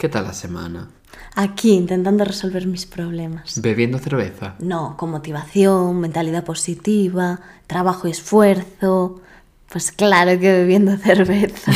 ¿Qué tal la semana? Aquí intentando resolver mis problemas. ¿Bebiendo cerveza? No, con motivación, mentalidad positiva, trabajo y esfuerzo. Pues claro que bebiendo cerveza.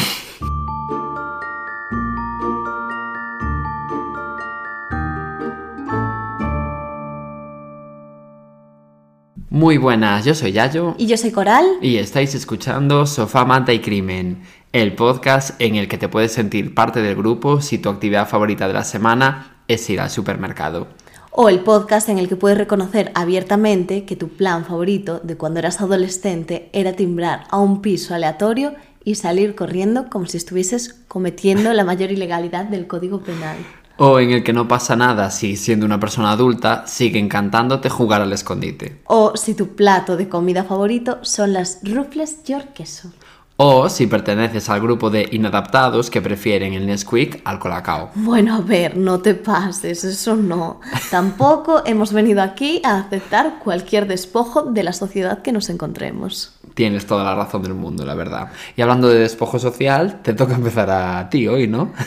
Muy buenas, yo soy Yayo. Y yo soy Coral. Y estáis escuchando Sofá, Manta y Crimen, el podcast en el que te puedes sentir parte del grupo si tu actividad favorita de la semana es ir al supermercado. O el podcast en el que puedes reconocer abiertamente que tu plan favorito de cuando eras adolescente era timbrar a un piso aleatorio y salir corriendo como si estuvieses cometiendo la mayor ilegalidad del Código Penal. O en el que no pasa nada si, siendo una persona adulta, sigue encantándote jugar al escondite. O si tu plato de comida favorito son las rufles york queso. O si perteneces al grupo de inadaptados que prefieren el Nesquik al Colacao. Bueno, a ver, no te pases, eso no. Tampoco hemos venido aquí a aceptar cualquier despojo de la sociedad que nos encontremos. Tienes toda la razón del mundo, la verdad. Y hablando de despojo social, te toca empezar a ti hoy, ¿no?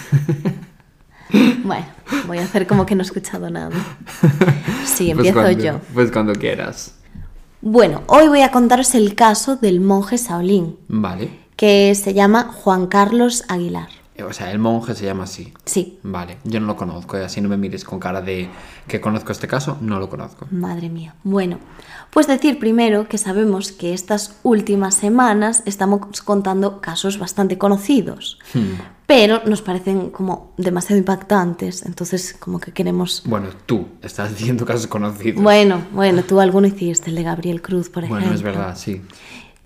Bueno, voy a hacer como que no he escuchado nada. Sí, Pues empiezo cuando- yo. Pues cuando quieras. Bueno, hoy voy a contaros el caso del monje Shaolin, Vale. que se llama Juan Carlos Aguilar. O sea, el monje se llama así. Sí, Vale, yo no lo conozco, y así no me mires con cara de que conozco este caso, no lo conozco. madre mía. Bueno, pues decir primero que sabemos que estas últimas semanas estamos contando casos bastante conocidos, Hmm. pero nos parecen como demasiado impactantes, entonces como que queremos... Bueno, tú estás diciendo casos conocidos. Bueno, bueno, tú alguno hiciste, el de Gabriel Cruz, por ejemplo. Bueno, es verdad, sí.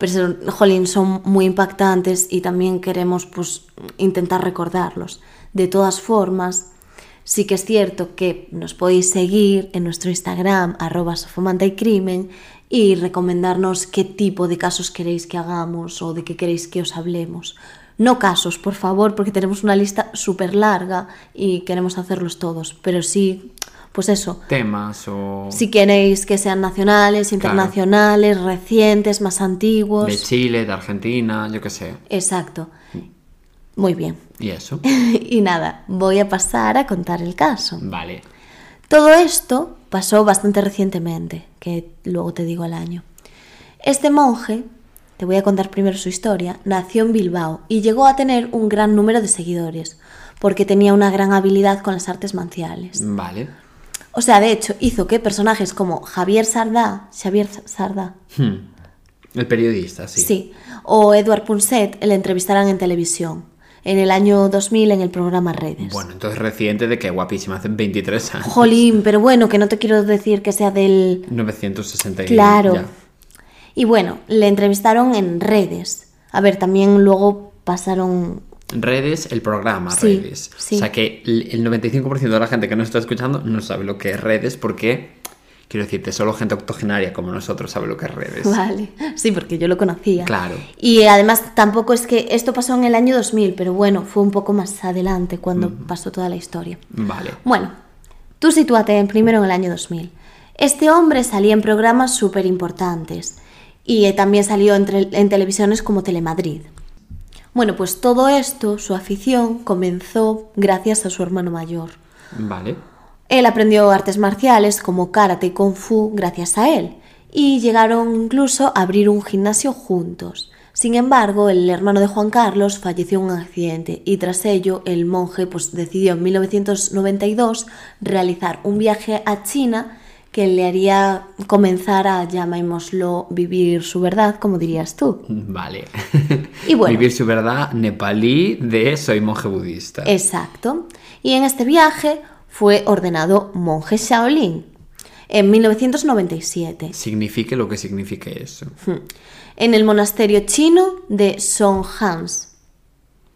Pero, jolín, son muy impactantes y también queremos pues, intentar recordarlos. De todas formas, sí que es cierto que nos podéis seguir en nuestro Instagram, arroba sofomanta y crimen, y recomendarnos qué tipo de casos queréis que hagamos o de qué queréis que os hablemos. No casos, por favor, porque tenemos una lista súper larga y queremos hacerlos todos, pero sí, pues eso, Temas o si queréis que sean nacionales, internacionales, recientes, más antiguos. de Chile, de Argentina, yo qué sé. Exacto. Muy bien. Y eso. y nada, voy a pasar a contar el caso. Vale. Todo esto pasó bastante recientemente, que luego te digo el año. Este monje, te voy a contar primero su historia, nació en Bilbao y llegó a tener un gran número de seguidores, porque tenía una gran habilidad con las artes marciales. Vale. O sea, de hecho, hizo que personajes como Javier Sardá, Xavier Sardá, Hmm. El periodista, sí. Sí, o Edward Punset le entrevistaran en televisión, en el año 2000 en el programa Redes. Bueno, entonces reciente de que guapísima, hace 23 años. Jolín, pero bueno, que no te quiero decir que sea del... 960 y Claro. ya. Y bueno, le entrevistaron en Redes. A ver, también luego pasaron... Redes, el programa Sí, Redes. sí. O sea que el el 95% de la gente que nos está escuchando no sabe lo que es Redes porque, quiero decirte, solo gente octogenaria como nosotros sabe lo que es Redes. Vale, sí, porque yo lo conocía. Claro. Y además tampoco es que esto pasó en el año 2000, pero bueno, fue un poco más adelante cuando pasó toda la historia. Vale. Bueno, tú sitúate primero en el año 2000. Este hombre salía en programas súper importantes y eh, también salió en, en televisiones como Telemadrid. Bueno, pues todo esto, su afición, comenzó gracias a su hermano mayor. Vale. Él aprendió artes marciales como karate y kung fu gracias a él y llegaron incluso a abrir un gimnasio juntos. Sin embargo, el hermano de Juan Carlos falleció en un accidente y tras ello el monje pues, decidió en 1992 realizar un viaje a China que le haría comenzar a, llamémoslo, vivir su verdad, como dirías tú. Vale. Y bueno. Vivir su verdad nepalí de soy monje budista. Exacto. Y en este viaje fue ordenado monje Shaolin en 1997 Signifique lo que signifique eso. en el monasterio chino de Songhans.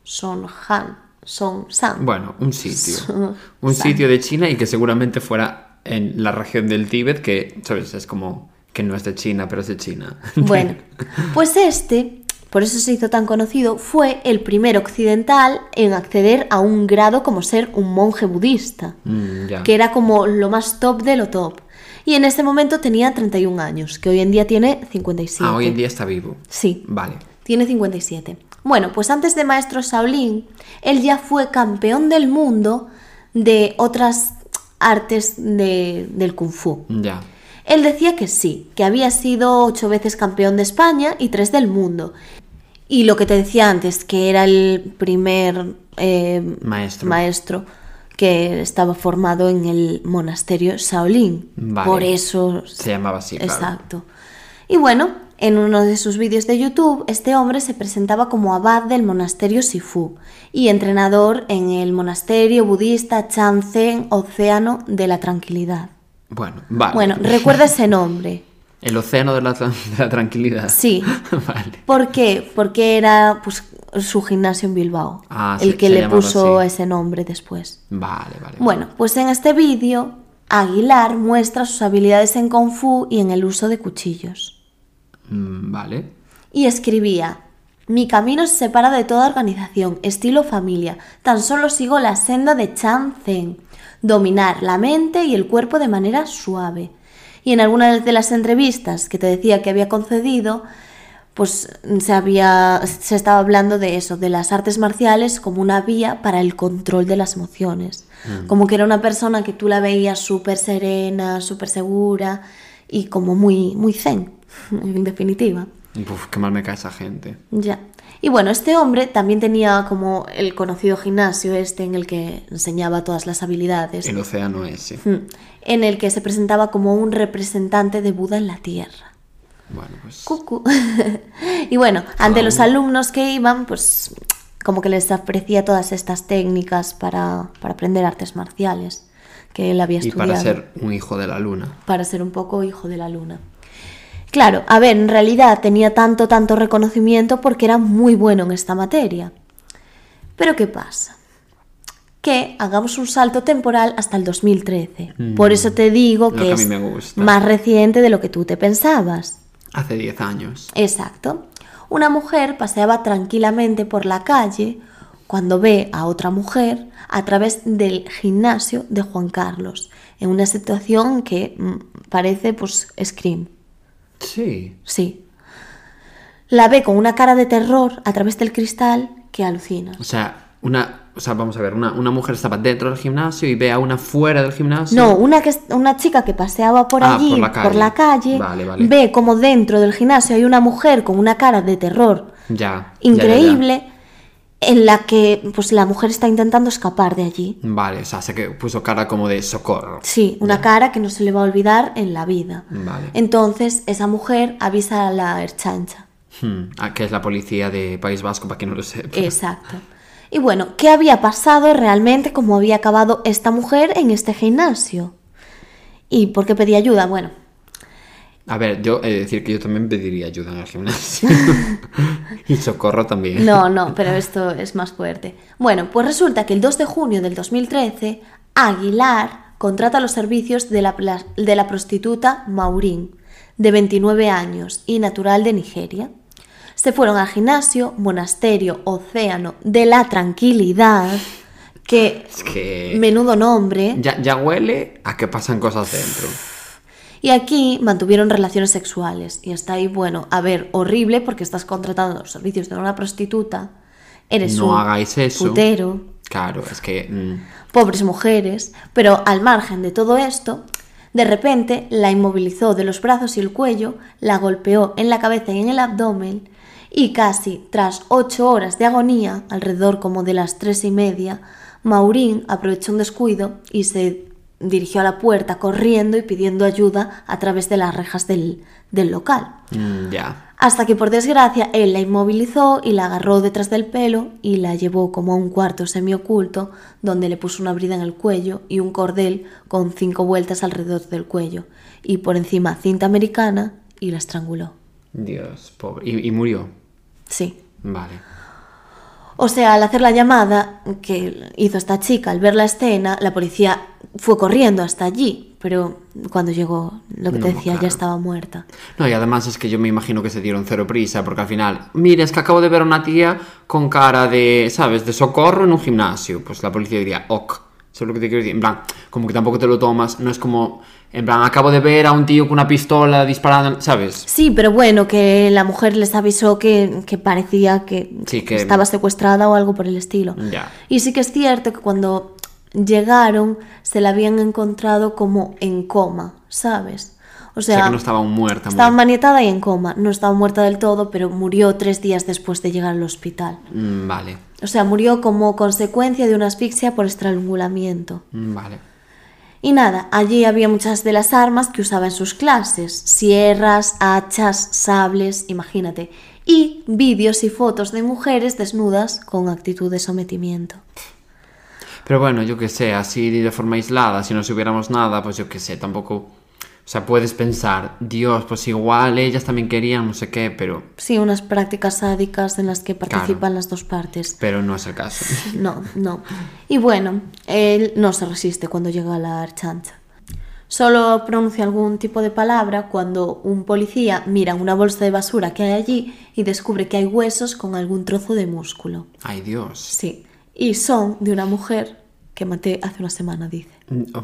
Sonhan, Songsan. Bueno, un sitio. Son- Un sitio de China y que seguramente fuera en la región del Tíbet, que, ¿sabes? Es como que no es de China, pero es de China. Bueno, pues este, por eso se hizo tan conocido, fue el primer occidental en acceder a un grado como ser un monje budista, Mm, que era como lo más top de lo top. Y en ese momento tenía 31 años, que hoy en día tiene 57. Ah, hoy en día está vivo. Sí, Vale. tiene 57. Bueno, pues antes de maestro Shaolin, él ya fue campeón del mundo de otras artes de- del kung fu. Ya. Él decía que sí, que había sido ocho veces campeón de España y tres del mundo. Y lo que te decía antes, que era el primer eh, Maestro. maestro que estaba formado en el monasterio Shaolin. Vale. Por eso Se llamaba así, claro. Exacto. Y bueno, en uno de sus vídeos de YouTube, este hombre se presentaba como abad del monasterio Sifu y entrenador en el monasterio budista Chanzen Océano de la Tranquilidad. Bueno, vale. Bueno, recuerda ese nombre. El océano de la, tra- de la tranquilidad. Sí. vale. ¿Por qué? Porque era pues, su gimnasio en Bilbao, Ah, el se- que se le puso así. ese nombre después. Vale, vale. Bueno, pues en este vídeo, Aguilar muestra sus habilidades en Kung Fu y en el uso de cuchillos. Mm, Vale. y escribía Mi camino se separa de toda organización, estilo familia. Tan solo sigo la senda de Chan Zen. Dominar la mente y el cuerpo de manera suave. Y en algunas de las entrevistas que te decía que había concedido, pues se había se estaba hablando de eso, de las artes marciales como una vía para el control de las emociones. Como que era una persona que tú la veías súper serena, súper segura y como muy muy zen, en definitiva. Uf, qué mal me cae esa gente. Ya. Y bueno, este hombre también tenía como el conocido gimnasio este en el que enseñaba todas las habilidades, El océano ese. Mm. en el que se presentaba como un representante de Buda en la Tierra. Bueno, pues. Cucu. y bueno, ante los alumnos que iban, pues como que les ofrecía todas estas técnicas para, para aprender artes marciales que él había Y estudiado. para ser un hijo de la luna. para ser un poco hijo de la luna. Claro, a ver, en realidad tenía tanto, tanto reconocimiento porque era muy bueno en esta materia. Pero ¿qué pasa? Que hagamos un salto temporal hasta el 2013. Por eso te digo Mm. Lo que que es más reciente de lo que tú te pensabas. Hace 10 años. Exacto. Una mujer paseaba tranquilamente por la calle cuando ve a otra mujer a través del gimnasio de Juan Carlos, en una situación que mm, parece pues Scream. Sí. Sí. La ve con una cara de terror a través del cristal que alucina. O sea, una. O sea, vamos a ver, una, una mujer estaba dentro del gimnasio y ve a una fuera del gimnasio. No, una, que, una chica que paseaba por Ah, allí, por la calle. calle, Vale, vale. ve como dentro del gimnasio hay una mujer con una cara de terror Ya. ya. En la que pues la mujer está intentando escapar de allí. Vale, o sea, que puso cara como de socorro. Sí, una cara que no se le va a olvidar en la vida. Vale. Entonces esa mujer avisa a la herchancha. Hmm, que es la policía de País Vasco, para quien no lo sepa. Exacto. Y bueno, ¿qué había pasado realmente? ¿Cómo había acabado esta mujer en este gimnasio? ¿Y por qué pedía ayuda? Bueno, A ver, yo he de decir que yo también pediría ayuda en el gimnasio. y socorro también. no, no, pero esto es más fuerte. Bueno, pues resulta que el 2 de junio del 2013, Aguilar contrata los servicios de la, de la prostituta Maurín, de 29 años y natural de Nigeria. Se fueron al gimnasio, monasterio, océano de la tranquilidad, que Es que. menudo nombre, Ya, ya huele a que pasan cosas dentro. Y aquí mantuvieron relaciones sexuales. Y está ahí, bueno, a ver, horrible porque estás contratando los servicios de una prostituta, eres No un hagáis eso. putero, Claro, es que. mm, pobres mujeres, pero al margen de todo esto, de repente la inmovilizó de los brazos y el cuello, la golpeó en la cabeza y en el abdomen, y casi tras ocho horas de agonía, alrededor como de las tres y media, Maurín aprovechó un descuido y se dirigió a la puerta corriendo y pidiendo ayuda a través de las rejas del, del local. mm, ya. Hasta que por desgracia él la inmovilizó y la agarró detrás del pelo y la llevó como a un cuarto semioculto donde le puso una brida en el cuello y un cordel con cinco vueltas alrededor del cuello y por encima cinta americana y la estranguló. Dios, pobre. Y, y murió. Sí. Vale. O sea, al hacer la llamada que hizo esta chica, al ver la escena, la policía fue corriendo hasta allí, pero cuando llegó, lo que te decía, claro. ya estaba muerta. No, y además es que yo me imagino que se dieron cero prisa, porque al final, mire, es que acabo de ver a una tía con cara de, ¿sabes?, de socorro en un gimnasio. Pues la policía diría, ok. Eso es lo que te quiero decir. En plan, como que tampoco te lo tomas, no es como, en plan, acabo de ver a un tío con una pistola disparando, ¿sabes? Sí, pero bueno, que la mujer les avisó que, que parecía que, Sí, que- estaba secuestrada o algo por el estilo. Ya. Y sí que es cierto que cuando llegaron se la habían encontrado como en coma, ¿sabes? O O sea, sea, que no estaba muerta. estaba maniatada y en coma. No estaba muerta del todo, pero murió tres días después de llegar al hospital. Mm, Vale, O sea, murió como consecuencia de una asfixia por estrangulamiento. mm, vale. Y nada, allí había muchas de las armas que usaba en sus clases, sierras, hachas, sables, imagínate, y vídeos y fotos de mujeres desnudas con actitud de sometimiento. Pero bueno, yo qué sé, así de forma aislada, si no supiéramos nada, pues yo qué sé, tampoco... O sea, puedes pensar, Dios, pues igual ellas también querían no sé qué, pero, Sí, unas prácticas sádicas en las que participan las dos partes. pero no es el caso. No, no. Y bueno, él no se resiste cuando llega a la archancha. Solo pronuncia algún tipo de palabra cuando un policía mira una bolsa de basura que hay allí y descubre que hay huesos con algún trozo de músculo. Ay, Dios. Sí. Y son de una mujer que maté hace una semana, dice. Mm, oh,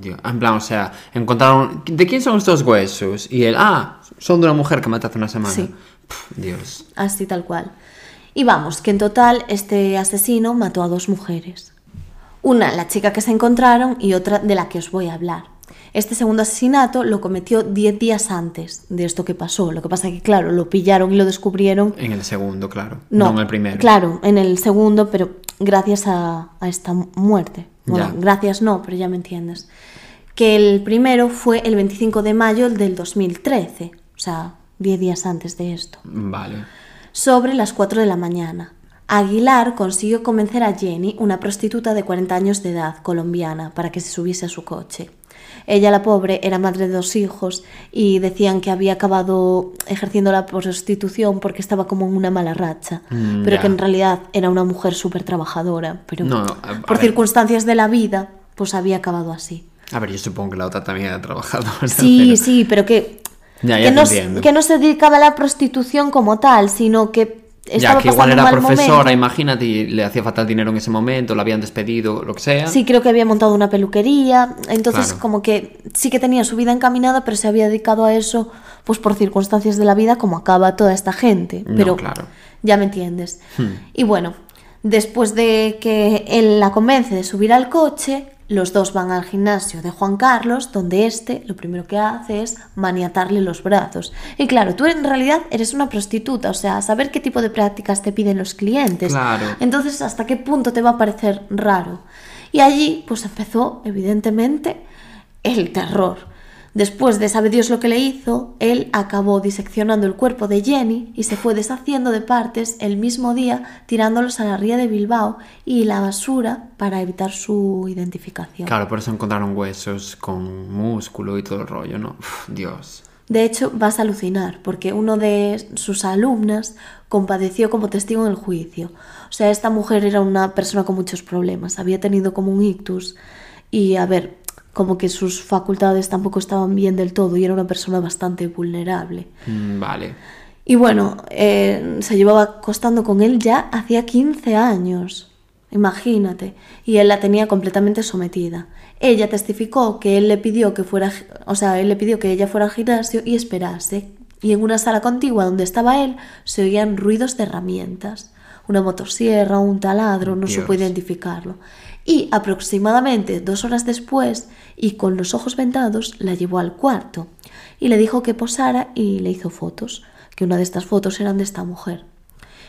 Dios. En plan, o sea, encontraron... ¿De quién son estos huesos? Y él, ah, son de una mujer que maté hace una semana. Sí. Dios. Así tal cual. Y vamos, que en total este asesino mató a dos mujeres. Una, la chica que se encontraron, y otra de la que os voy a hablar. Este segundo asesinato lo cometió 10 días antes de esto que pasó. Lo que pasa que, claro, lo pillaron y lo descubrieron. En el segundo, claro. No, en el primero. Claro, en el segundo, pero gracias a, a esta muerte. Bueno, Ya. gracias no, pero ya me entiendes. Que el primero fue el 25 de mayo del 2013, o sea, 10 días antes de esto Vale. sobre las 4 de la mañana. Aguilar consiguió convencer a Jenny, una prostituta de 40 años de edad, colombiana, para que se subiese a su coche. Ella, la pobre, era madre de dos hijos y decían que había acabado ejerciendo la prostitución porque estaba como en una mala racha, Mm, pero que en realidad era una mujer súper trabajadora, pero No, a- a por ver. circunstancias de la vida, pues había acabado así. A ver, yo supongo que la otra también era trabajadora. Sí, pero- sí, pero que, Ya, que, ya no, que no se dedicaba a la prostitución como tal, sino que Ya, que igual era profesora, momento. imagínate, y le hacía falta el dinero en ese momento, la habían despedido, lo que sea. Sí, creo que había montado una peluquería, entonces Claro. como que sí que tenía su vida encaminada, pero se había dedicado a eso pues por circunstancias de la vida como acaba toda esta gente. No, Pero claro. ya me entiendes. Hmm. Y bueno, después de que él la convence de subir al coche, los dos van al gimnasio de Juan Carlos, donde este lo primero que hace es maniatarle los brazos. Y claro, tú en realidad eres una prostituta, o sea, saber qué tipo de prácticas te piden los clientes. Claro. Entonces, ¿hasta qué punto te va a parecer raro? Y allí, pues empezó, evidentemente, el terror. Después de sabe Dios lo que le hizo, él acabó diseccionando el cuerpo de Jenny y se fue deshaciendo de partes el mismo día, tirándolos a la ría de Bilbao y la basura para evitar su identificación. Claro, por eso encontraron huesos con músculo y todo el rollo, ¿no? Uf, Dios. De hecho, vas a alucinar, porque uno de sus alumnas compadeció como testigo en el juicio. O sea, esta mujer era una persona con muchos problemas, había tenido como un ictus y, a ver, como que sus facultades tampoco estaban bien del todo y era una persona bastante vulnerable. Mm, Vale. Y bueno, eh, se llevaba acostando con él ya hacía 15 años. Imagínate. Y él la tenía completamente sometida. Ella testificó que él le pidió que fuera, o sea, él le pidió que ella fuera al gimnasio y esperase. Y en una sala contigua donde estaba él se oían ruidos de herramientas. Una motosierra, un taladro, no supo Dios. identificarlo. Y aproximadamente dos horas después, y con los ojos vendados, la llevó al cuarto y le dijo que posara y le hizo fotos, que una de estas fotos eran de esta mujer.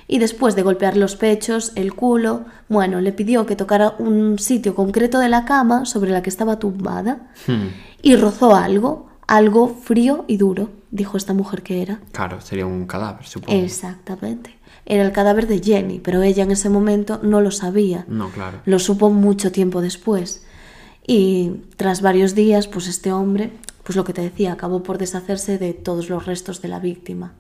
Y después de golpear los pechos, el culo, bueno, le pidió que tocara un sitio concreto de la cama sobre la que estaba tumbada Hmm, y rozó algo, algo frío y duro, dijo esta mujer que era. Claro, sería un cadáver, supongo. Exactamente. Era el cadáver de Jenny, pero ella en ese momento no lo sabía. No, claro. Lo supo mucho tiempo después. Y tras varios días, pues este hombre, pues lo que te decía, acabó por deshacerse de todos los restos de la víctima.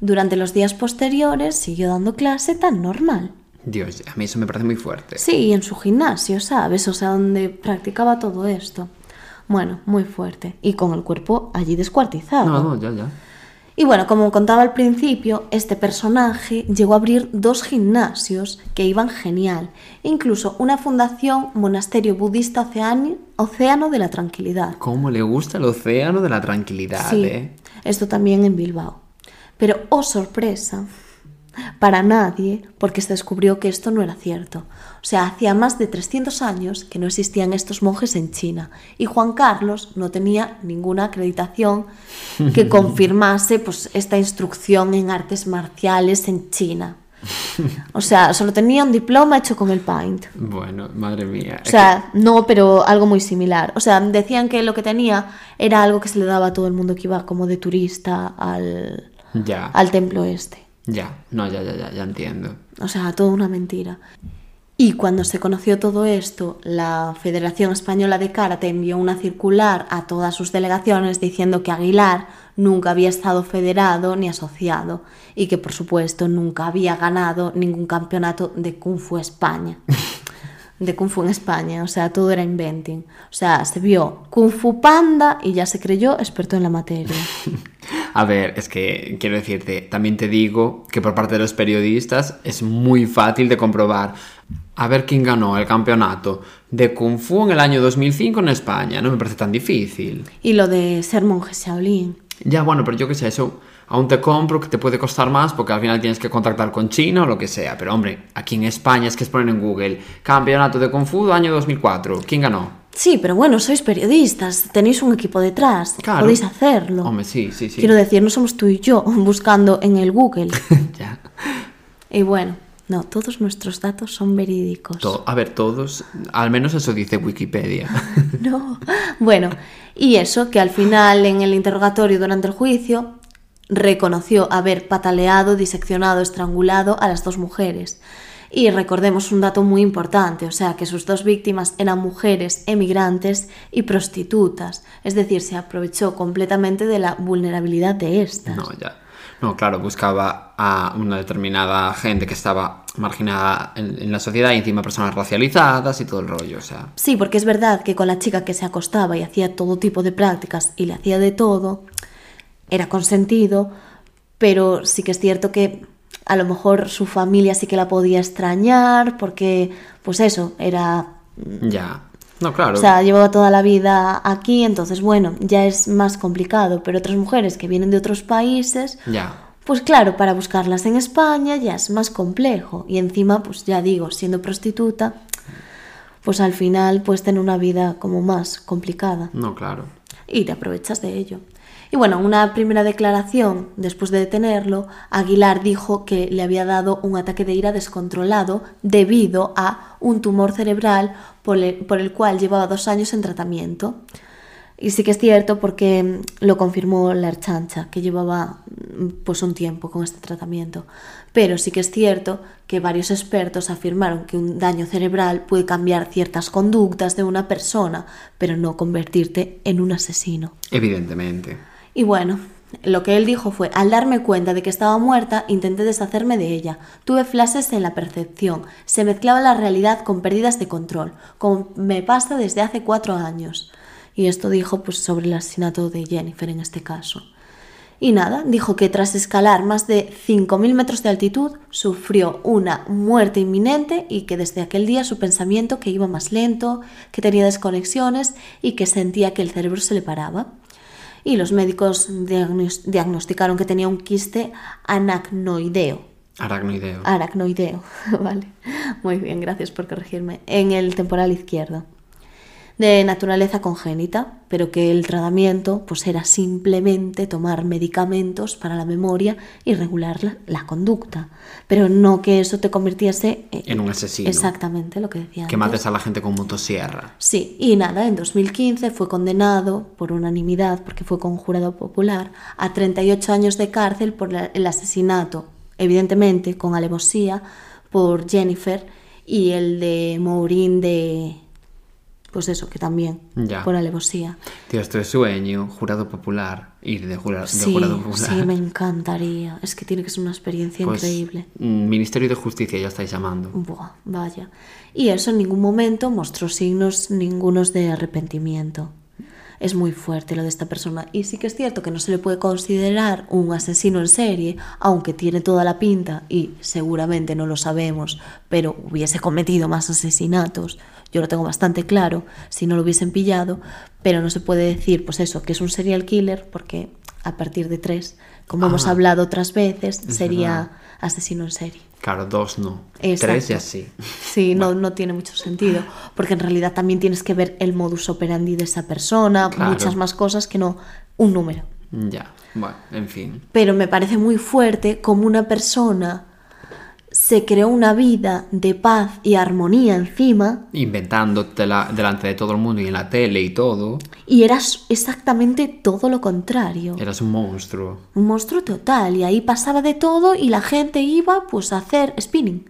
Durante los días posteriores siguió dando clase tan normal. Dios, a mí eso me parece muy fuerte. Sí, en su gimnasio, ¿sabes? O sea, donde practicaba todo esto. Bueno, muy fuerte. Y con el cuerpo allí descuartizado. No, no, ya, ya. Y bueno, como contaba al principio, este personaje llegó a abrir dos gimnasios que iban genial, incluso una fundación monasterio budista oceani- Océano de la Tranquilidad. ¿Cómo le gusta el océano de la tranquilidad, Sí, eh? esto también en Bilbao. Pero, oh sorpresa, para nadie, porque se descubrió que esto no era cierto. O sea, hacía más de 300 años que no existían estos monjes en China y Juan Carlos no tenía ninguna acreditación que confirmase pues, esta instrucción en artes marciales en China. O sea, solo tenía un diploma hecho con el Paint. Bueno, madre mía. O sea, no, pero algo muy similar. O sea, decían que lo que tenía era algo que se le daba a todo el mundo que iba como de turista al, Ya. al templo este. Ya, no, ya, ya, ya, ya entiendo. O sea, toda una mentira. Y cuando se conoció todo esto, la Federación Española de Karate envió una circular a todas sus delegaciones diciendo que Aguilar nunca había estado federado ni asociado y que por supuesto nunca había ganado ningún campeonato de Kung Fu España. De Kung Fu en España, o sea, todo era inventing. O sea, se vio Kung Fu Panda y ya se creyó experto en la materia. A ver, es que quiero decirte, también te digo que por parte de los periodistas es muy fácil de comprobar. A ver quién ganó el campeonato de Kung Fu en el año 2005 en España. No me parece tan difícil. Y lo de ser monje Shaolin. Ya, bueno, pero yo qué sé, eso aún te compro que te puede costar más porque al final tienes que contactar con China o lo que sea. Pero hombre, aquí en España es que es poner en Google Campeonato de Kung Fu año 2004. ¿Quién ganó? Sí, pero bueno, sois periodistas, tenéis un equipo detrás, Claro. podéis hacerlo. Hombre, sí, sí, sí. Quiero decir, no somos tú y yo buscando en el Google. ya. y bueno, no, todos nuestros datos son verídicos. To- a ver, todos, al menos eso dice Wikipedia. No. Bueno, y eso, que al final en el interrogatorio durante el juicio reconoció haber pataleado, diseccionado, estrangulado a las dos mujeres. Y recordemos un dato muy importante, o sea, que sus dos víctimas eran mujeres emigrantes y prostitutas, es decir, se aprovechó completamente de la vulnerabilidad de estas. No, ya. No, claro, buscaba a una determinada gente que estaba marginada en, en la sociedad y encima personas racializadas y todo el rollo, o sea. Sí, porque es verdad que con la chica que se acostaba y hacía todo tipo de prácticas y le hacía de todo, era consentido, pero sí que es cierto que a lo mejor su familia sí que la podía extrañar, porque, pues eso, era... Ya. No, claro. O sea, llevaba toda la vida aquí, entonces, bueno, ya es más complicado, pero otras mujeres que vienen de otros países, ya. pues claro, para buscarlas en España ya es más complejo. Y encima, pues ya digo, siendo prostituta, pues al final puedes tener una vida como más complicada No, claro. y te aprovechas de ello. Y bueno, en una primera declaración, después de detenerlo, Aguilar dijo que le había dado un ataque de ira descontrolado debido a un tumor cerebral por el, por el cual llevaba dos años en tratamiento. Y sí que es cierto porque mm, lo confirmó la Erchancha, que llevaba mm, pues un tiempo con este tratamiento. Pero sí que es cierto que varios expertos afirmaron que un daño cerebral puede cambiar ciertas conductas de una persona, pero no convertirte en un asesino. Evidentemente. Y bueno, lo que él dijo fue, al darme cuenta de que estaba muerta, intenté deshacerme de ella. Tuve flashes en la percepción. Se mezclaba la realidad con pérdidas de control, como me pasa desde hace cuatro años. Y esto dijo pues sobre el asesinato de Jennifer en este caso. Y nada, dijo que tras escalar más de 5.000 metros de altitud sufrió una muerte inminente y que desde aquel día su pensamiento que iba más lento, que tenía desconexiones y que sentía que el cerebro se le paraba. Y los médicos diagnos- diagnosticaron que tenía un quiste anacnoideo. Aracnoideo. Aracnoideo, vale. Muy bien, gracias por corregirme. En el temporal izquierdo. De naturaleza congénita, pero que el tratamiento pues era simplemente tomar medicamentos para la memoria y regular la, la conducta, pero no que eso te convirtiese En un asesino. Exactamente lo que decía. Que antes. mates a la gente con motosierra. Sí, y nada, en 2015 fue condenado por unanimidad, porque fue con jurado popular, a 38 años de cárcel por la- el asesinato, evidentemente con alevosía, por Jennifer y el de Maureen de... Pues eso, que también, Ya. por alevosía. Tío, esto es sueño, jurado popular, ir de, jura- de Sí, jurado popular. sí, me encantaría. Es que tiene que ser una experiencia Pues, increíble. mm, Ministerio de Justicia ya estáis llamando. Buah, vaya. Y eso en ningún momento mostró signos ningunos de arrepentimiento. Es muy fuerte lo de esta persona. Y sí que es cierto que no se le puede considerar un asesino en serie, aunque tiene toda la pinta, y seguramente no lo sabemos, pero hubiese cometido más asesinatos. Yo lo tengo bastante claro, si no lo hubiesen pillado, pero no se puede decir, pues eso, que es un serial killer, porque a partir de tres, como hemos hablado otras veces, Es sería verdad. asesino en serie. Claro, dos no. Exacto. Tres y así. Sí, no, no tiene mucho sentido, porque en realidad también tienes que ver el modus operandi de esa persona, Claro. muchas más cosas que no un número. Ya, bueno, en fin. Pero me parece muy fuerte como una persona se creó una vida de paz y armonía encima Inventándotela delante de todo el mundo y en la tele y todo. y eras exactamente todo lo contrario. Eras un monstruo. Un monstruo total y ahí pasaba de todo y la gente iba pues a hacer spinning.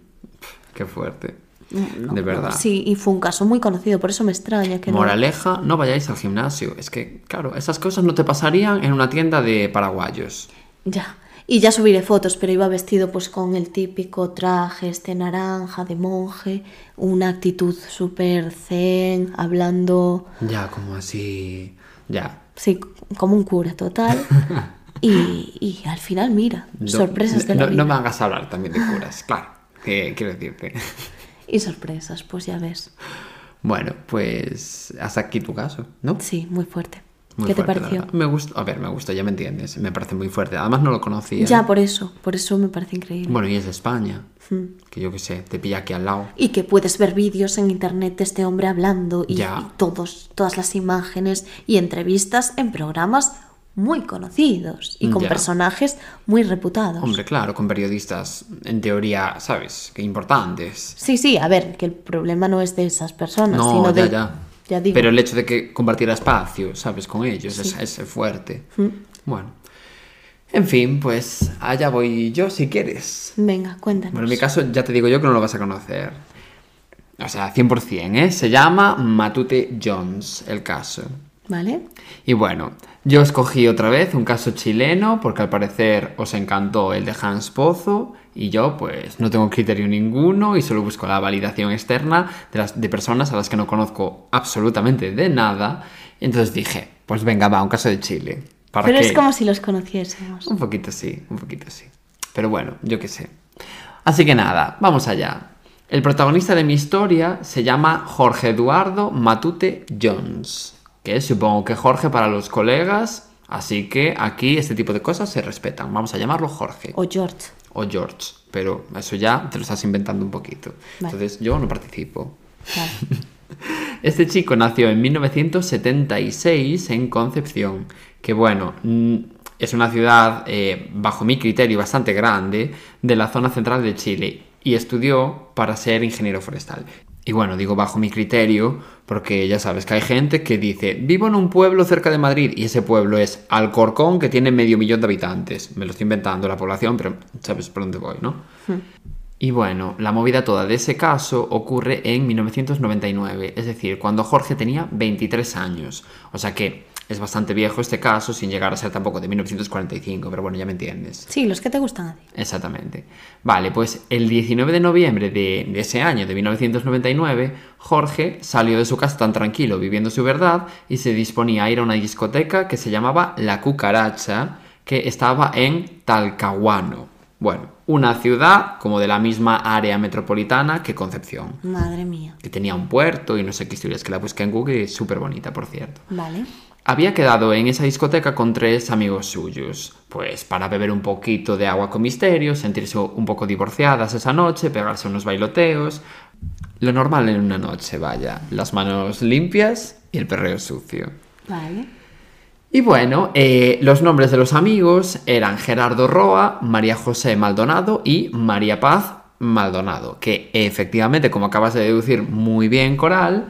Qué fuerte. No, de no, verdad. sí, y fue un caso muy conocido, por eso me extraña que no. Moraleja, no vayáis al gimnasio. Es que, claro, esas cosas no te pasarían en una tienda de paraguayos. Ya. Y ya subiré fotos, pero iba vestido pues con el típico traje este naranja de monje, una actitud súper zen, hablando, Ya, como así. Ya. sí, como un cura total. Y, y al final, mira, No- sorpresas de no, la no vida. me hagas hablar también de curas, claro. Que quiero decirte. Y sorpresas, pues ya ves. Bueno, pues hasta aquí tu caso, ¿no? Sí, muy fuerte. Muy ¿Qué te fuerte, la pareció? Me gusta, a ver, me gusta, ya me entiendes. Me parece muy fuerte. Además no lo conocía. Ya, por eso, por eso me parece increíble. Bueno, y es de España. Hmm. Que yo qué sé, te pilla aquí al lado. Y que puedes ver vídeos en internet de este hombre hablando y, Ya. y todos, todas las imágenes y entrevistas en programas muy conocidos y con Ya. personajes muy reputados. Hombre, claro, con periodistas, en teoría, ¿sabes? Que importantes. Sí, sí, a ver, que el problema no es de esas personas, No, sino ya, de... ya. Ya digo. Pero el hecho de que compartiera espacio, ¿sabes? Con ellos, es, es fuerte. Mm. Bueno. En fin, pues allá voy yo si quieres. Venga, cuéntanos. Bueno, en mi caso ya te digo yo que no lo vas a conocer. O sea, 100%, ¿eh? Se llama Matute Jones, el caso. ¿Vale? Y bueno, yo escogí otra vez un caso chileno porque al parecer os encantó el de Hans Pozo y yo pues no tengo criterio ninguno y solo busco la validación externa de, las, de personas a las que no conozco absolutamente de nada. Y entonces dije, pues venga, va, un caso de Chile. ¿Para Pero qué? es como si los conociésemos. Un poquito sí, un poquito sí. Pero bueno, yo qué sé. Así que nada, vamos allá. El protagonista de mi historia se llama Jorge Eduardo Matute Jones, que supongo que Jorge para los colegas, así que aquí este tipo de cosas se respetan. Vamos a llamarlo Jorge O George. O George, pero eso ya te lo estás inventando un poquito. Vale. Entonces yo no participo. Vale. Este chico nació en 1976 en Concepción, que bueno, es una ciudad, eh, bajo mi criterio, bastante grande de la zona central de Chile y estudió para ser ingeniero forestal. Y bueno, digo bajo mi criterio porque ya sabes que hay gente que dice, vivo en un pueblo cerca de Madrid y ese pueblo es Alcorcón que tiene medio millón de habitantes. Me lo estoy inventando la población, pero sabes por dónde voy, ¿no? Y bueno, la movida toda de ese caso ocurre en 1999, es decir, cuando Jorge tenía 23 años. O sea que es bastante viejo este caso, sin llegar a ser tampoco de 1945, pero bueno, ya me entiendes. Sí, los que te gustan a ti. Exactamente. Vale, pues el 19 de noviembre de, de ese año, de 1999, Jorge salió de su casa tan tranquilo, viviendo su verdad, y se disponía a ir a una discoteca que se llamaba La Cucaracha, que estaba en Talcahuano. Bueno, una ciudad como de la misma área metropolitana que Concepción, Madre mía. que tenía un puerto y no sé qué historias, que la busqué en Google súper bonita, por cierto. Vale. Había quedado en esa discoteca con tres amigos suyos, pues para beber un poquito de agua con misterio, sentirse un poco divorciadas esa noche, pegarse unos bailoteos. Lo normal en una noche, vaya, las manos limpias y el perreo sucio. Vale. Y bueno, eh, los nombres de los amigos eran Gerardo Roa, María José Maldonado y María Paz Maldonado, que efectivamente, como acabas de deducir muy bien, Coral,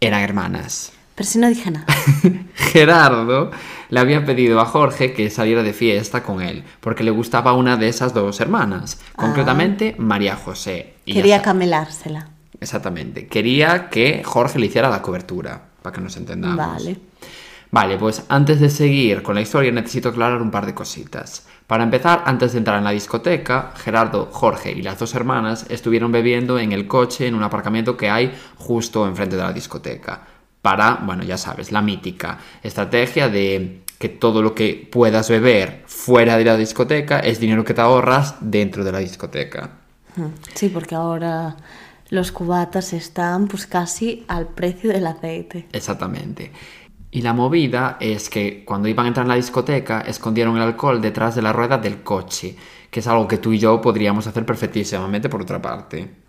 eran hermanas. Pero si no dije nada. Gerardo le había pedido a Jorge que saliera de fiesta con él, porque le gustaba una de esas dos hermanas, concretamente María José. Y Quería camelársela. Exactamente. Quería que Jorge le hiciera la cobertura, para que nos entendamos. Vale. Vale, pues antes de seguir con la historia necesito aclarar un par de cositas. Para empezar, antes de entrar en la discoteca, Gerardo, Jorge y las dos hermanas estuvieron bebiendo en el coche en un aparcamiento que hay justo enfrente de la discoteca. Para, bueno, ya sabes, la mítica estrategia de que todo lo que puedas beber fuera de la discoteca es dinero que te ahorras dentro de la discoteca. Mm, Sí, porque ahora los cubatas están pues casi al precio del aceite. Exactamente. Y la movida es que cuando iban a entrar en la discoteca escondieron el alcohol detrás de la rueda del coche, que es algo que tú y yo podríamos hacer perfectísimamente por otra parte.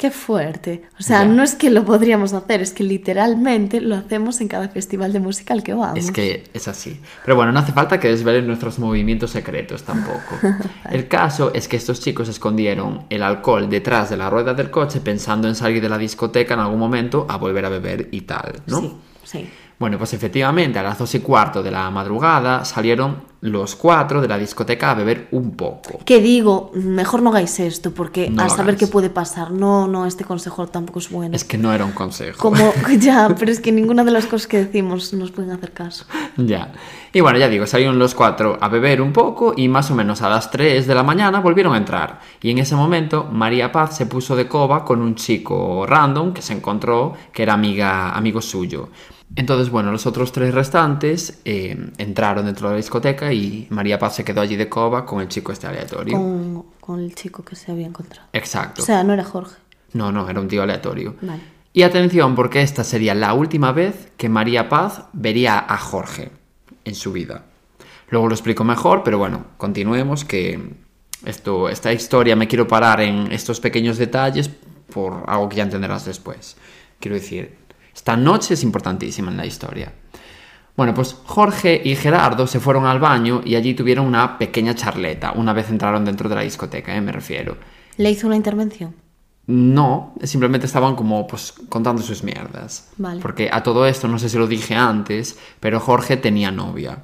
Qué fuerte. O sea, Ya. no es que lo podríamos hacer, es que literalmente lo hacemos en cada festival de música al que vamos. Es que es así. Pero bueno, no hace falta que desvelen nuestros movimientos secretos tampoco. El caso es que estos chicos escondieron el alcohol detrás de la rueda del coche pensando en salir de la discoteca en algún momento a volver a beber y tal, ¿no? Sí, sí. Bueno, pues efectivamente a las dos y cuarto de la madrugada salieron los cuatro de la discoteca a beber un poco. Que digo, mejor no hagáis esto, porque No a saber hagáis. qué puede pasar. No, no, este consejo tampoco es bueno. Es que no era un consejo. Como, ya, pero es que ninguna de las cosas que decimos nos pueden hacer caso. Ya. Y bueno, ya digo, salieron los cuatro a beber un poco y más o menos a las 3 de la mañana volvieron a entrar. Y en ese momento María Paz se puso de coba con un chico random que se encontró que era amiga, amigo suyo. Entonces, bueno, los otros tres restantes eh, entraron dentro de la discoteca y María Paz se quedó allí de coba con el chico este aleatorio. Con, con el chico que se había encontrado. Exacto. O sea, no era Jorge. No, no, era un tío aleatorio. Vale. Y atención, porque esta sería la última vez que María Paz vería a Jorge en su vida. Luego lo explico mejor, pero bueno, continuemos que esto, esta historia me quiero parar en estos pequeños detalles por algo que ya entenderás después. Quiero decir, esta noche es importantísima en la historia. Bueno, pues Jorge y Gerardo se fueron al baño y allí tuvieron una pequeña charleta, una vez entraron dentro de la discoteca, ¿eh? me refiero. Le hizo una intervención. No, simplemente estaban como pues contando sus mierdas. Vale. Porque a todo esto, no sé si lo dije antes, pero Jorge tenía novia.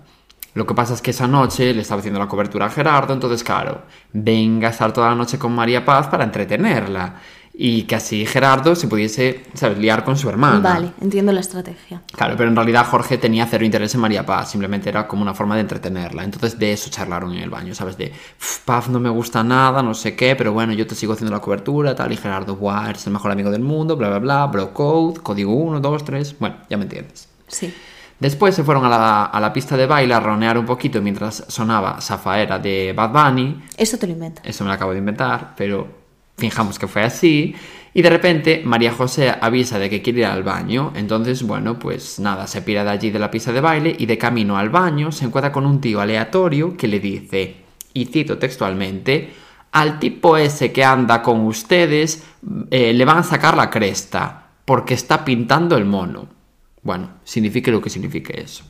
Lo que pasa es que esa noche le estaba haciendo la cobertura a Gerardo, entonces claro, venga a estar toda la noche con María Paz para entretenerla. Y que así Gerardo se pudiese, ¿sabes?, liar con su hermana. Vale, entiendo la estrategia. Claro, pero en realidad Jorge tenía cero interés en María Paz, simplemente era como una forma de entretenerla. Entonces de eso charlaron en el baño, ¿sabes? De, "Uf, Paz no me gusta nada, no sé qué, pero bueno, yo te sigo haciendo la cobertura, tal, y Gerardo, buah, eres el mejor amigo del mundo, bla, bla, bla, bro code, código 1, 2, 3, bueno, ya me entiendes. Sí. Después se fueron a la, a la pista de baile a ronear un poquito mientras sonaba Zafaera de Bad Bunny, Eso te lo inventas. eso me lo acabo de inventar, pero fijamos que fue así. Y de repente María José avisa de que quiere ir al baño. Entonces, bueno, pues nada, se pira de allí de la pista de baile y de camino al baño se encuentra con un tío aleatorio que le dice, y cito textualmente, al tipo ese que anda con ustedes eh, le van a sacar la cresta porque está pintando el mono. Bueno, signifique lo que signifique eso.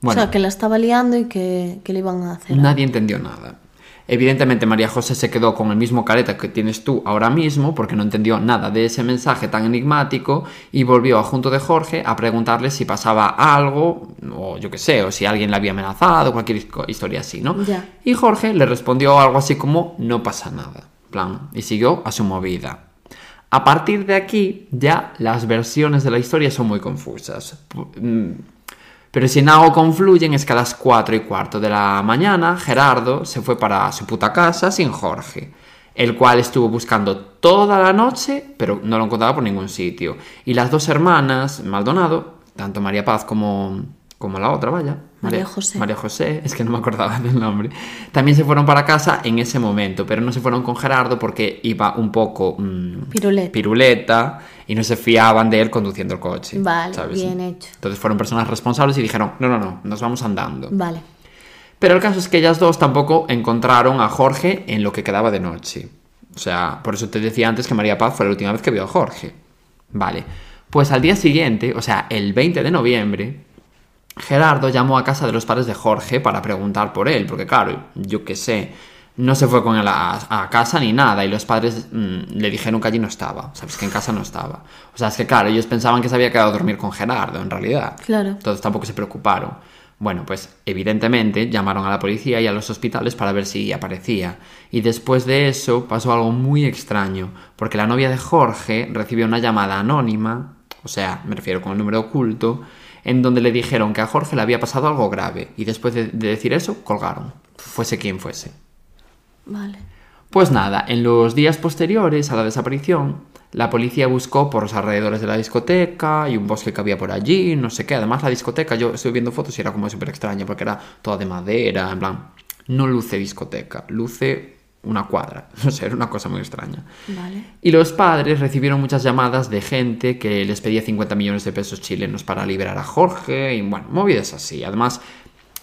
Bueno, O sea, que la estaba liando y que, que le iban a hacer. Nadie entendió nada. Evidentemente María José se quedó con el mismo careta que tienes tú ahora mismo porque no entendió nada de ese mensaje tan enigmático y volvió a junto de Jorge a preguntarle si pasaba algo o yo qué sé, o si alguien le había amenazado, cualquier historia así, ¿no? Ya. Y Jorge le respondió algo así como no pasa nada, plan, y siguió a su movida. A partir de aquí ya las versiones de la historia son muy confusas. Pero si en algo confluyen es que a las 4 y cuarto de la mañana Gerardo se fue para su puta casa sin Jorge, el cual estuvo buscando toda la noche, pero no lo encontraba por ningún sitio. Y las dos hermanas, Maldonado, tanto María Paz como, como la otra, vaya. María José. María José, es que no me acordaba del nombre. También se fueron para casa en ese momento, pero no se fueron con Gerardo porque iba un poco... mm, Piruleta. piruleta y no se fiaban de él conduciendo el coche. Vale, ¿sabes? bien hecho. Entonces fueron personas responsables y dijeron, no, no, no, nos vamos andando. Vale. Pero el caso es que ellas dos tampoco encontraron a Jorge en lo que quedaba de noche. O sea, por eso te decía antes que María Paz fue la última vez que vio a Jorge. Vale. Pues al día siguiente, o sea, el 20 de noviembre, Gerardo llamó a casa de los padres de Jorge para preguntar por él, porque claro, yo qué sé, no se fue con él a, a casa ni nada, y los padres mm, le dijeron que allí no estaba, sabes que en casa no estaba. O sea, es que claro, ellos pensaban que se había quedado a dormir con Gerardo, en realidad. Claro. Entonces tampoco se preocuparon. Bueno, pues evidentemente llamaron a la policía y a los hospitales para ver si aparecía. Y después de eso pasó algo muy extraño, porque la novia de Jorge recibió una llamada anónima, o sea, me refiero con el número oculto, en donde le dijeron que a Jorge le había pasado algo grave. Y después de, de decir eso, colgaron. Fuese quien fuese. Vale. Pues nada, en los días posteriores a la desaparición, la policía buscó por los alrededores de la discoteca y un bosque que había por allí, no sé qué. Además, la discoteca, yo estoy viendo fotos y era como súper extraña porque era toda de madera, en plan, no luce discoteca, luce una cuadra. No sé, era una cosa muy extraña. Vale. Y los padres recibieron muchas llamadas de gente que les pedía 50 millones de pesos chilenos para liberar a Jorge y bueno, movidas así. Además,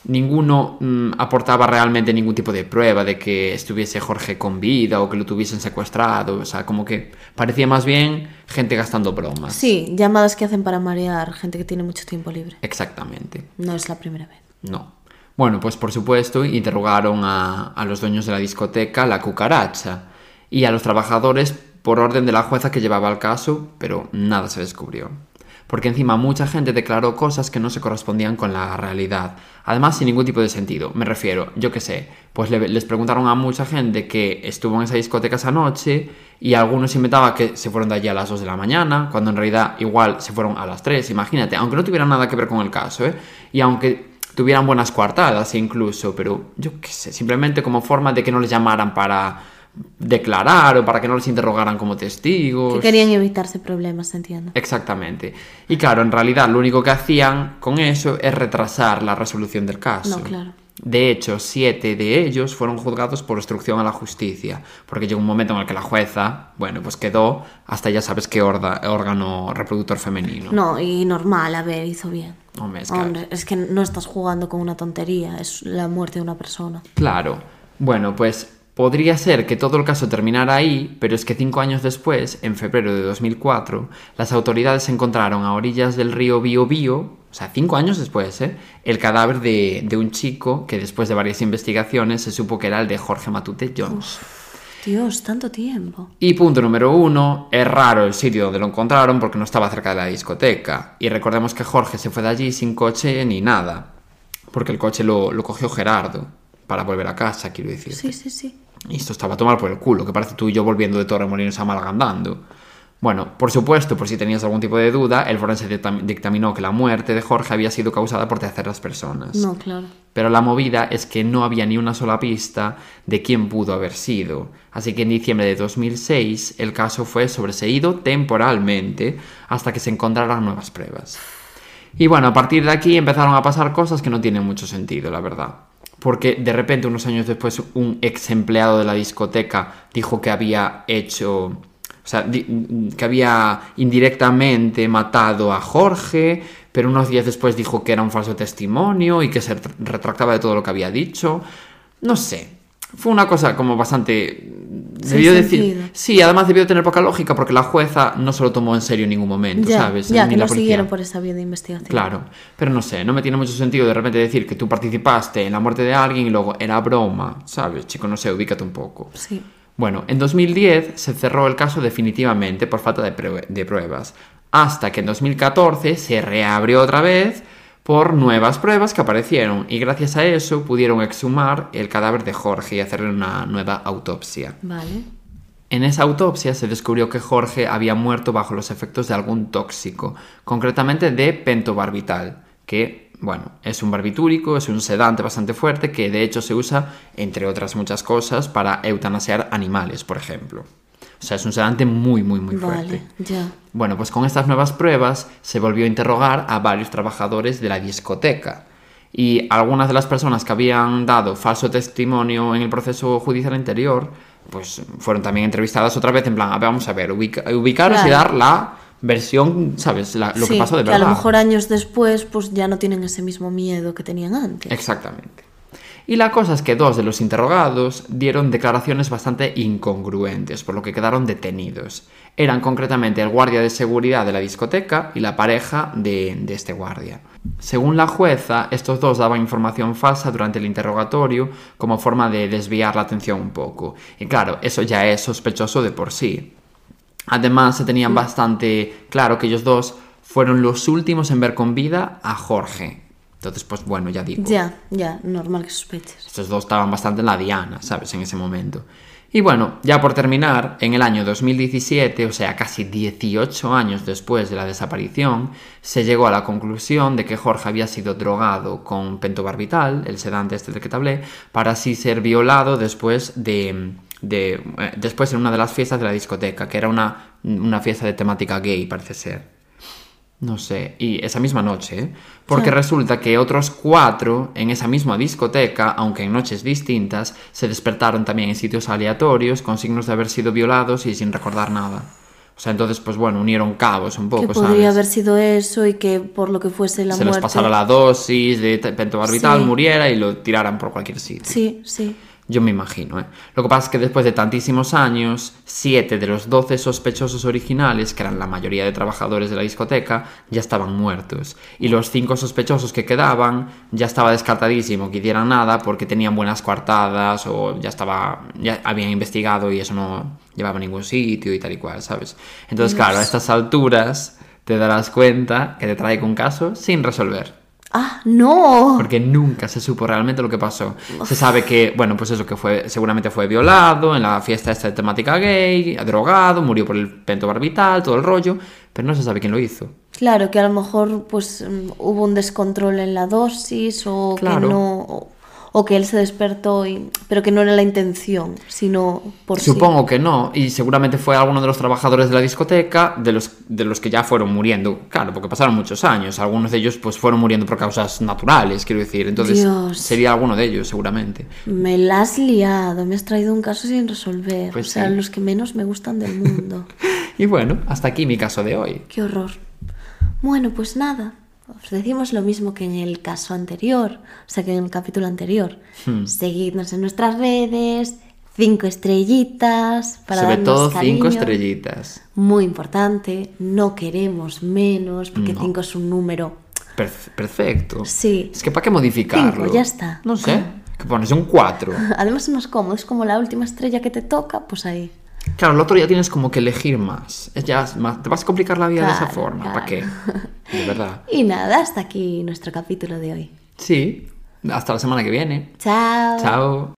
ninguno mm, aportaba realmente ningún tipo de prueba de que estuviese Jorge con vida o que lo tuviesen secuestrado. O sea, como que parecía más bien gente gastando bromas. Sí, llamadas que hacen para marear gente que tiene mucho tiempo libre. Exactamente. No es la primera vez. No. Bueno, pues por supuesto interrogaron a, los dueños de la discoteca La Cucaracha y a los trabajadores por orden de la jueza que llevaba el caso, pero nada se descubrió. Porque encima mucha gente declaró cosas que no se correspondían con la realidad. Además, sin ningún tipo de sentido. Me refiero, yo qué sé, pues le- les preguntaron a mucha gente que estuvo en esa discoteca esa noche y algunos inventaban que se fueron de allí a las 2 de la mañana, cuando en realidad igual se fueron a las 3, imagínate, aunque no tuvieran nada que ver con el caso, ¿eh? Y aunque tuvieran buenas coartadas incluso, pero yo qué sé, simplemente como forma de que no les llamaran para declarar o para que no les interrogaran como testigos. Que querían evitarse problemas, entiendo. Exactamente. Y claro, en realidad lo único que hacían con eso es retrasar la resolución del caso. No, claro. De hecho, siete de ellos fueron juzgados por obstrucción a la justicia, porque llegó un momento en el que la jueza, bueno, pues quedó hasta ya sabes qué orda- órgano reproductor femenino. No, y normal, a ver, hizo bien. Hombre, es que- Hombre, es que no estás jugando con una tontería, es la muerte de una persona. Claro. Bueno, pues podría ser que todo el caso terminara ahí, pero es que cinco años después, en febrero de 2004, las autoridades encontraron a orillas del río Bío Bío, o sea, cinco años después, ¿eh? el cadáver de, de un chico que después de varias investigaciones se supo que era el de Jorge Matute Jones. Dios, tanto tiempo. Y punto número uno, es raro el sitio donde lo encontraron porque no estaba cerca de la discoteca. Y recordemos que Jorge se fue de allí sin coche ni nada, porque el coche lo, lo cogió Gerardo para volver a casa, quiero decir. Sí, sí, sí. Y esto estaba a tomar por el culo, que parece tú y yo volviendo de Torremolinos a Málaga andando. Bueno, por supuesto, por si tenías algún tipo de duda, el forense dictam- dictaminó que la muerte de Jorge había sido causada por terceras personas. No, claro. Pero la movida es que no había ni una sola pista de quién pudo haber sido. Así que en diciembre de 2006 el caso fue sobreseído temporalmente hasta que se encontraran nuevas pruebas. Y bueno, a partir de aquí empezaron a pasar cosas que no tienen mucho sentido, la verdad. Porque de repente, unos años después, un ex empleado de la discoteca dijo que había hecho. O sea, que había indirectamente matado a Jorge, pero unos días después dijo que era un falso testimonio y que se retr- retractaba de todo lo que había dicho. No sé. Fue una cosa como bastante. Sin Debió decir. Sí, además debió tener poca lógica porque la jueza no se lo tomó en serio en ningún momento, Ya, ¿sabes? ya, Ni que la policía. siguieron por esa vía de investigación. Claro, pero no sé, no me tiene mucho sentido de repente decir que tú participaste en la muerte de alguien y luego era broma, ¿sabes? Chico, no sé, ubícate un poco. Sí. Bueno, en 2010 se cerró el caso definitivamente por falta de, prue- de pruebas, hasta que en 2014 se reabrió otra vez por nuevas pruebas que aparecieron y gracias a eso pudieron exhumar el cadáver de Jorge y hacerle una nueva autopsia. Vale. En esa autopsia se descubrió que Jorge había muerto bajo los efectos de algún tóxico, concretamente de pentobarbital, que, bueno, es un barbitúrico, es un sedante bastante fuerte que de hecho se usa, entre otras muchas cosas, para eutanasiar animales, por ejemplo. O sea, es un sedante muy, muy, muy fuerte. Vale, ya. Bueno, pues con estas nuevas pruebas se volvió a interrogar a varios trabajadores de la discoteca. Y algunas de las personas que habían dado falso testimonio en el proceso judicial anterior, pues fueron también entrevistadas otra vez en plan, a ver, vamos a ver, ubica- ubicaros y dar la versión, ¿sabes? La- lo que pasó de que verdad. a lo mejor años después, pues ya no tienen ese mismo miedo que tenían antes. Exactamente. Y la cosa es que dos de los interrogados dieron declaraciones bastante incongruentes, por lo que quedaron detenidos. Eran concretamente el guardia de seguridad de la discoteca y la pareja de, de este guardia. Según la jueza, estos dos daban información falsa durante el interrogatorio como forma de desviar la atención un poco. Y claro, eso ya es sospechoso de por sí. Además, se tenían bastante claro que ellos dos fueron los últimos en ver con vida a Jorge. Entonces, pues bueno, ya digo. Ya, ya, normal que sospeches. Estos dos estaban bastante en la diana, ¿sabes? En ese momento. Y bueno, ya por terminar, en el año 2017, o sea, casi 18 años después de la desaparición, se llegó a la conclusión de que Jorge había sido drogado con pentobarbital, el sedante este del que te hablé, para así ser violado después de, de eh, después en una de las fiestas de la discoteca, que era una, una fiesta de temática gay, parece ser. No sé, y esa misma noche, ¿eh? porque resulta que otros cuatro en esa misma discoteca, aunque en noches distintas, se despertaron también en sitios aleatorios con signos de haber sido violados y sin recordar nada. O sea, entonces, pues bueno, unieron cabos un poco, que podría ¿sabes? haber sido eso y que por lo que fuese la se muerte. les pasara la dosis de pentobarbital, Sí. muriera y lo tiraran por cualquier sitio. Sí, sí. Yo me imagino, ¿eh? Lo que pasa es que después de tantísimos años, siete de los doce sospechosos originales, que eran la mayoría de trabajadores de la discoteca, ya estaban muertos. Y los cinco sospechosos que quedaban, ya estaba descartadísimo que hicieran nada porque tenían buenas coartadas o ya estaba, ya habían investigado y eso no llevaba a ningún sitio y tal y cual, ¿sabes? Entonces, claro, a estas alturas te darás cuenta que te traigo un caso sin resolver. Ah, no. Porque nunca se supo realmente lo que pasó. Se sabe que, bueno, pues eso que fue, seguramente fue violado en la fiesta esta de temática gay, drogado, murió por el pentobarbital, todo el rollo, pero no se sabe quién lo hizo. Claro, que a lo mejor pues mm, hubo un descontrol en la dosis o Claro. que no o, que él se despertó y pero que no era la intención, sino por sí. Supongo que no, y seguramente fue alguno de los trabajadores de la discoteca, de los, de los que ya fueron muriendo, claro, porque pasaron muchos años, algunos de ellos pues fueron muriendo por causas naturales, quiero decir, entonces Dios. sería alguno de ellos seguramente. Me la has liado, me has traído un caso sin resolver, Pues o sea, sí. los que menos me gustan del mundo. Y bueno, hasta aquí mi caso de hoy. Qué horror. Bueno, pues nada, os decimos lo mismo que en el caso anterior, o sea, que en el capítulo anterior. Hmm. Seguidnos en nuestras redes, cinco estrellitas para Sobre darnos todo cariño. cinco estrellitas. Muy importante, no queremos menos, porque No. 5 es un número. Perf- perfecto. Sí. Es que ¿para qué modificarlo? Cinco, ya está. No sé. Que pones un 4. Además es más cómodo, es como la última estrella que te toca, pues ahí. Claro, el otro ya tienes como que elegir más. Es ya más- te vas a complicar la vida de esa Claro, forma. ¿Para qué? De verdad. Y nada, hasta aquí nuestro capítulo de hoy. Sí. Hasta la semana que viene. Chao. Chao.